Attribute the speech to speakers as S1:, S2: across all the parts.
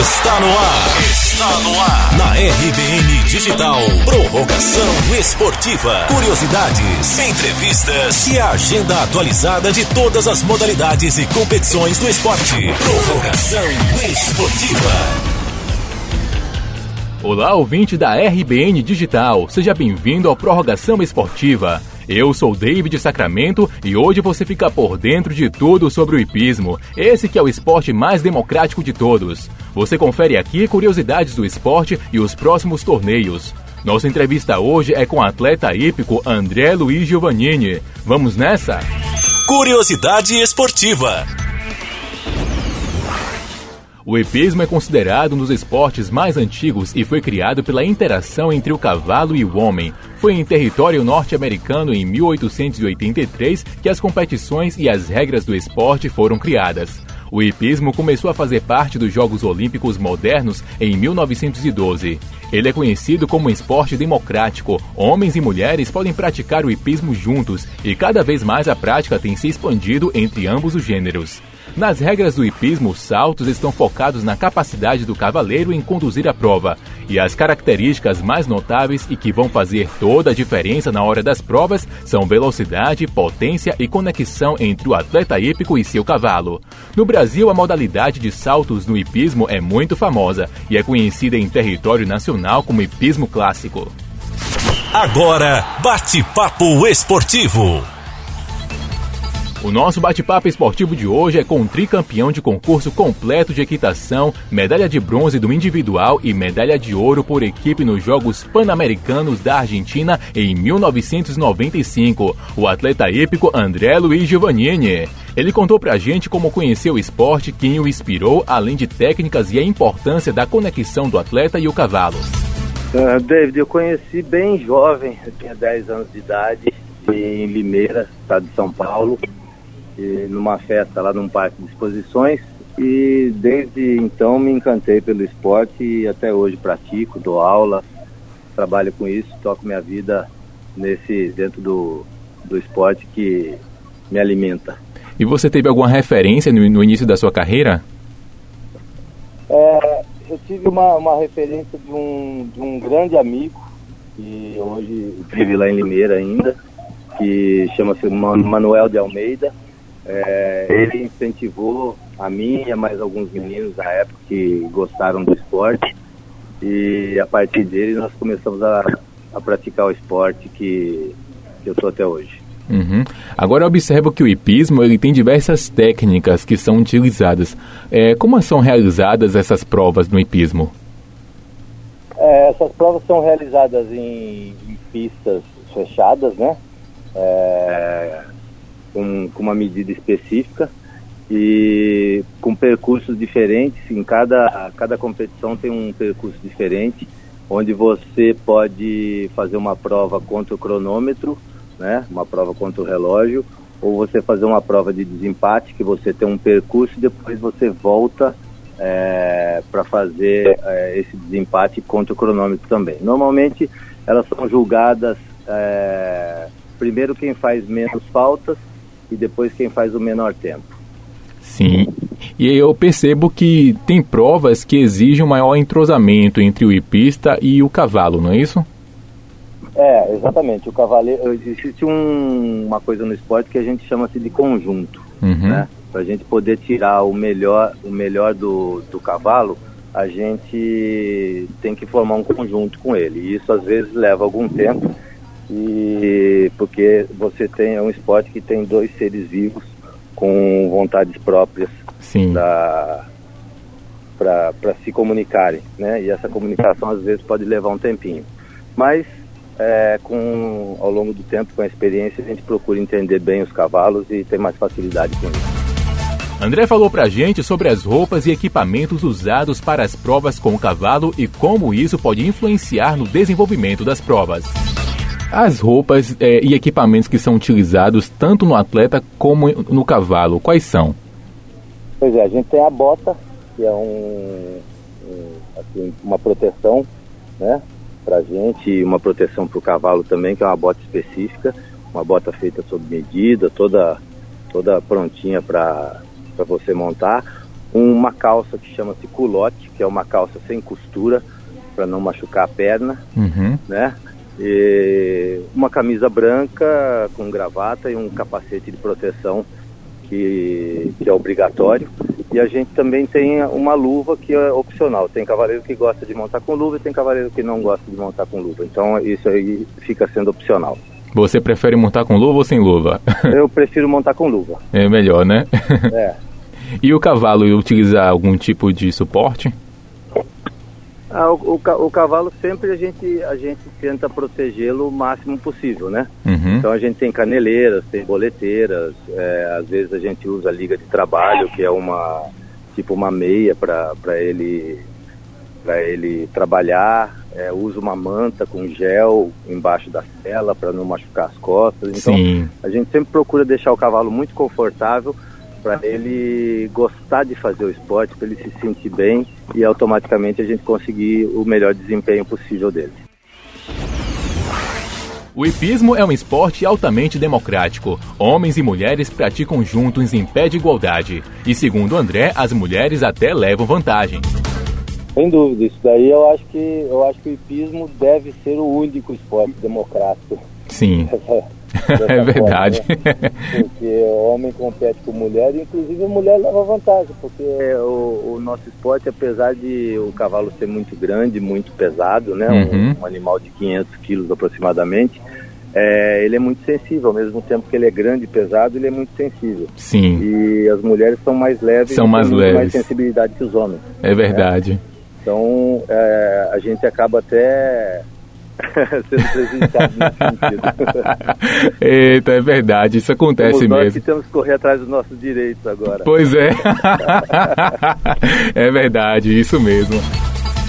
S1: Está no ar. Está no ar. Na RBN Digital. Prorrogação esportiva. Curiosidades, entrevistas e a agenda atualizada de todas as modalidades e competições do esporte. Prorrogação esportiva.
S2: Olá, ouvinte da RBN Digital. Seja bem-vindo ao Prorrogação Esportiva. Eu sou David Sacramento e hoje você fica por dentro de tudo sobre o hipismo, esse que é o esporte mais democrático de todos. Você confere aqui curiosidades do esporte e os próximos torneios. Nossa entrevista hoje é com o atleta hípico André Luiz Giovannini. Vamos nessa?
S1: Curiosidade esportiva.
S2: O hipismo é considerado um dos esportes mais antigos e foi criado pela interação entre o cavalo e o homem. Foi em território norte-americano em 1883 que as competições e as regras do esporte foram criadas. O hipismo começou a fazer parte dos Jogos Olímpicos Modernos em 1912. Ele é conhecido como um esporte democrático. Homens e mulheres podem praticar o hipismo juntos e cada vez mais a prática tem se expandido entre ambos os gêneros. Nas regras do hipismo, os saltos estão focados na capacidade do cavaleiro em conduzir a prova, e as características mais notáveis e que vão fazer toda a diferença na hora das provas são velocidade, potência e conexão entre o atleta hípico e seu cavalo. No Brasil, a modalidade de saltos no hipismo é muito famosa e é conhecida em território nacional como hipismo clássico.
S1: Agora, bate-papo esportivo.
S2: O nosso bate-papo esportivo de hoje é com o tricampeão de concurso completo de equitação, medalha de bronze do individual e medalha de ouro por equipe nos Jogos Pan-Americanos da Argentina em 1995, o atleta hípico André Luiz Giovannini. Ele contou pra gente como conheceu o esporte, quem o inspirou, além de técnicas e a importância da conexão do atleta e o cavalo.
S3: Uh, David, eu conheci bem jovem, eu tinha 10 anos de idade, em Limeira, estado de São Paulo numa festa lá num parque de exposições e desde então me encantei pelo esporte e até hoje pratico, dou aula, trabalho com isso, toco minha vida nesse dentro do, do esporte que me alimenta.
S2: E você teve alguma referência no, no início da sua carreira?
S3: É, eu tive uma, uma referência de um, de um grande amigo que hoje vive lá em Limeira ainda, que chama-se Manuel de Almeida é, ele incentivou a mim e a mais alguns meninos da época que gostaram do esporte e a partir dele nós começamos a, a praticar o esporte que, que eu sou até hoje.
S2: Uhum. Agora observo que o hipismo ele tem diversas técnicas que são utilizadas. É, como são realizadas essas provas no hipismo?
S3: É, essas provas são realizadas em, em pistas fechadas, né? É, com, com uma medida específica e com percursos diferentes. Em cada, cada competição tem um percurso diferente, onde você pode fazer uma prova contra o cronômetro, né, uma prova contra o relógio, ou você fazer uma prova de desempate, que você tem um percurso e depois você volta é, para fazer é, esse desempate contra o cronômetro também. Normalmente elas são julgadas é, primeiro quem faz menos faltas e depois quem faz o menor tempo.
S2: Sim. E eu percebo que tem provas que exigem um maior entrosamento entre o hipista e o cavalo, não é isso?
S3: É, exatamente. O cavaleiro existe um, uma coisa no esporte que a gente chama de conjunto, uhum. né? Para a gente poder tirar o melhor, o melhor do, do cavalo, a gente tem que formar um conjunto com ele. E isso às vezes leva algum tempo e porque você tem é um esporte que tem dois seres vivos com vontades próprias para para se comunicarem, né? E essa comunicação às vezes pode levar um tempinho, mas é, com ao longo do tempo, com a experiência, a gente procura entender bem os cavalos e ter mais facilidade com isso.
S2: André falou pra gente sobre as roupas e equipamentos usados para as provas com o cavalo e como isso pode influenciar no desenvolvimento das provas. As roupas é, e equipamentos que são utilizados tanto no atleta como no cavalo, quais são?
S3: Pois é, a gente tem a bota, que é um, um assim, uma proteção, né, pra gente, e uma proteção para o cavalo também, que é uma bota específica, uma bota feita sob medida, toda, toda prontinha para você montar. uma calça que chama-se culote, que é uma calça sem costura, para não machucar a perna,
S2: Uhum.
S3: né? E uma camisa branca com gravata e um capacete de proteção que, que é obrigatório. E a gente também tem uma luva que é opcional. Tem cavaleiro que gosta de montar com luva e tem cavaleiro que não gosta de montar com luva. Então isso aí fica sendo opcional.
S2: Você prefere montar com luva ou sem luva?
S3: Eu prefiro montar com luva.
S2: É melhor, né?
S3: É.
S2: E o cavalo utilizar algum tipo de suporte?
S3: Ah, o, o o cavalo sempre a gente, a gente tenta protegê-lo o máximo possível, né?
S2: Uhum.
S3: Então a gente tem caneleiras, tem boleteiras, é, às vezes a gente usa a liga de trabalho, que é uma tipo uma meia para ele para ele trabalhar, é, usa uma manta com gel embaixo da cela para não machucar as costas. Então
S2: Sim.
S3: a gente sempre procura deixar o cavalo muito confortável para ele gostar de fazer o esporte, para ele se sentir bem e automaticamente a gente conseguir o melhor desempenho possível dele.
S2: O hipismo é um esporte altamente democrático. Homens e mulheres praticam juntos em pé de igualdade. E segundo André, as mulheres até levam vantagem.
S3: Sem dúvida, isso daí eu acho que eu acho que o hipismo deve ser o único esporte democrático.
S2: Sim, é verdade.
S3: forma, né? Porque o homem compete com mulher, e inclusive a mulher leva vantagem, porque o, o nosso esporte, apesar de o cavalo ser muito grande, muito pesado, né, um-
S2: Uhum.
S3: um, animal de 500 quilos aproximadamente, é, ele é muito sensível, ao mesmo tempo que ele é grande e pesado, ele é muito sensível.
S2: Sim,
S3: E as mulheres são mais leves,
S2: São
S3: e
S2: mais leves.
S3: mais sensibilidade que os homens.
S2: é verdade.
S3: Então, é, a gente acaba até sendo prejudicado nesse sentido.
S2: Eita, é verdade, isso acontece
S3: Somos nós
S2: mesmo.
S3: que temos que correr atrás dos nossos direitos agora.
S2: Pois é. é verdade, isso mesmo.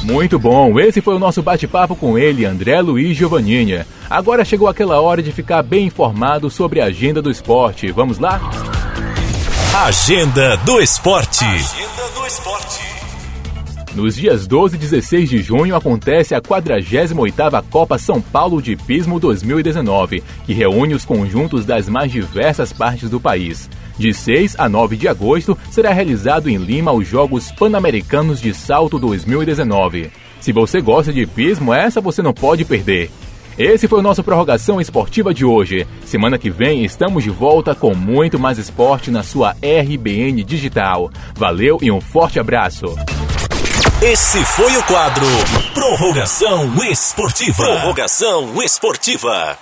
S2: Muito bom, esse foi o nosso bate-papo com ele, André Luiz Giovanninha. Agora chegou aquela hora de ficar bem informado sobre a agenda do esporte. Vamos lá?
S1: Agenda do Esporte. Agenda do Esporte.
S2: Nos dias 12 e 16 de junho acontece a 48ª Copa São Paulo de Pismo 2019, que reúne os conjuntos das mais diversas partes do país. De 6 a 9 de agosto será realizado em Lima os Jogos Pan-Americanos de Salto 2019. Se você gosta de pismo, essa você não pode perder. Esse foi o nosso Prorrogação Esportiva de hoje. Semana que vem estamos de volta com muito mais esporte na sua RBN Digital. Valeu e um forte abraço.
S1: Esse foi o quadro Prorrogação Esportiva. Prorrogação Esportiva.